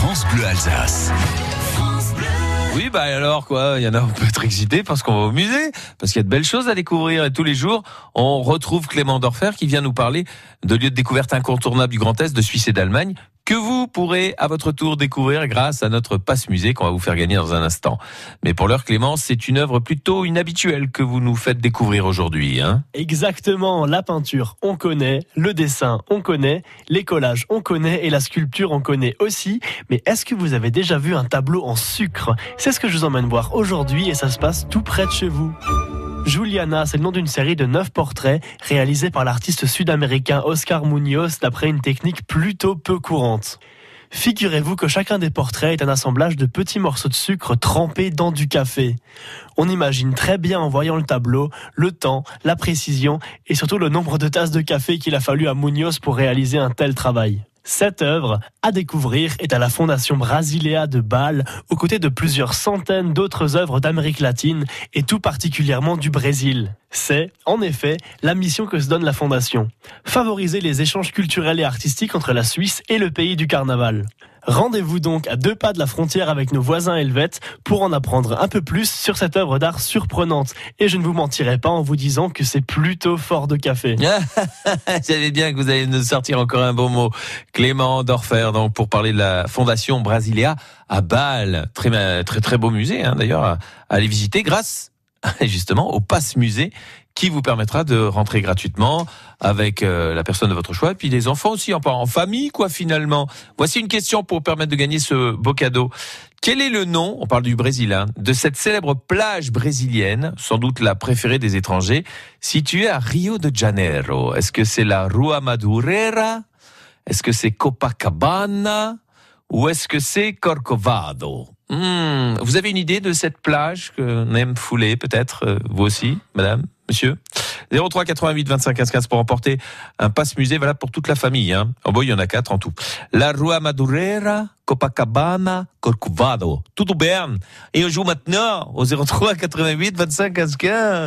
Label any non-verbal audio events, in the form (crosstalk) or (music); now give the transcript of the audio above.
France Bleu Alsace. Oui, bah alors quoi, il y en a, on peut être excité parce qu'on va au musée, parce qu'il y a de belles choses à découvrir. Et tous les jours, on retrouve Clément Dorfer qui vient nous parler de lieux de découverte incontournables du Grand Est, de Suisse et d'Allemagne, que vous pourrez à votre tour découvrir grâce à notre passe musée qu'on va vous faire gagner dans un instant. Mais pour l'heure, Clément, c'est une œuvre plutôt inhabituelle que vous nous faites découvrir aujourd'hui. Hein Exactement, la peinture, on connaît, le dessin, on connaît, les collages, on connaît et la sculpture, on connaît aussi. Mais est-ce que vous avez déjà vu un tableau en sucre? C'est ce que je vous emmène voir aujourd'hui et ça se passe tout près de chez vous. Juliana, c'est le nom d'une série de neuf portraits réalisés par l'artiste sud-américain Oscar Munoz d'après une technique plutôt peu courante. Figurez-vous que chacun des portraits est un assemblage de petits morceaux de sucre trempés dans du café. On imagine très bien en voyant le tableau le temps, la précision et surtout le nombre de tasses de café qu'il a fallu à Munoz pour réaliser un tel travail. Cette œuvre, à découvrir, est à la Fondation Brasiléa de Bâle, aux côtés de plusieurs centaines d'autres œuvres d'Amérique latine et tout particulièrement du Brésil. C'est, en effet, la mission que se donne la Fondation. Favoriser les échanges culturels et artistiques entre la Suisse et le pays du carnaval. Rendez-vous donc à deux pas de la frontière avec nos voisins helvètes pour en apprendre un peu plus sur cette œuvre d'art surprenante. Et je ne vous mentirai pas en vous disant que c'est plutôt fort de café. (laughs) J'avais bien que vous alliez nous sortir encore un beau mot. Clément Dorfer, donc, pour parler de la Fondation Brasilia à Bâle. Très, très, très beau musée, hein, d'ailleurs, à aller visiter grâce, (laughs) justement, au Passe Musée qui vous permettra de rentrer gratuitement avec euh, la personne de votre choix et puis les enfants aussi en, en famille quoi finalement. Voici une question pour permettre de gagner ce beau cadeau. Quel est le nom, on parle du Brésil, hein, de cette célèbre plage brésilienne, sans doute la préférée des étrangers, située à Rio de Janeiro? Est-ce que c'est la Rua Madureira Est-ce que c'est Copacabana? Ou est-ce que c'est Corcovado? Hmm, Vous avez une idée de cette plage que aime fouler peut-être, euh, vous aussi, madame monsieur? 03 88 25 15 15 pour emporter un passe musée valable pour toute la famille. Hein. Oh il y en a quatre en tout. La Rua Madureira, Copacabana, Corcovado. Tout au Berne. Et on joue maintenant au 03 88 25 15 15.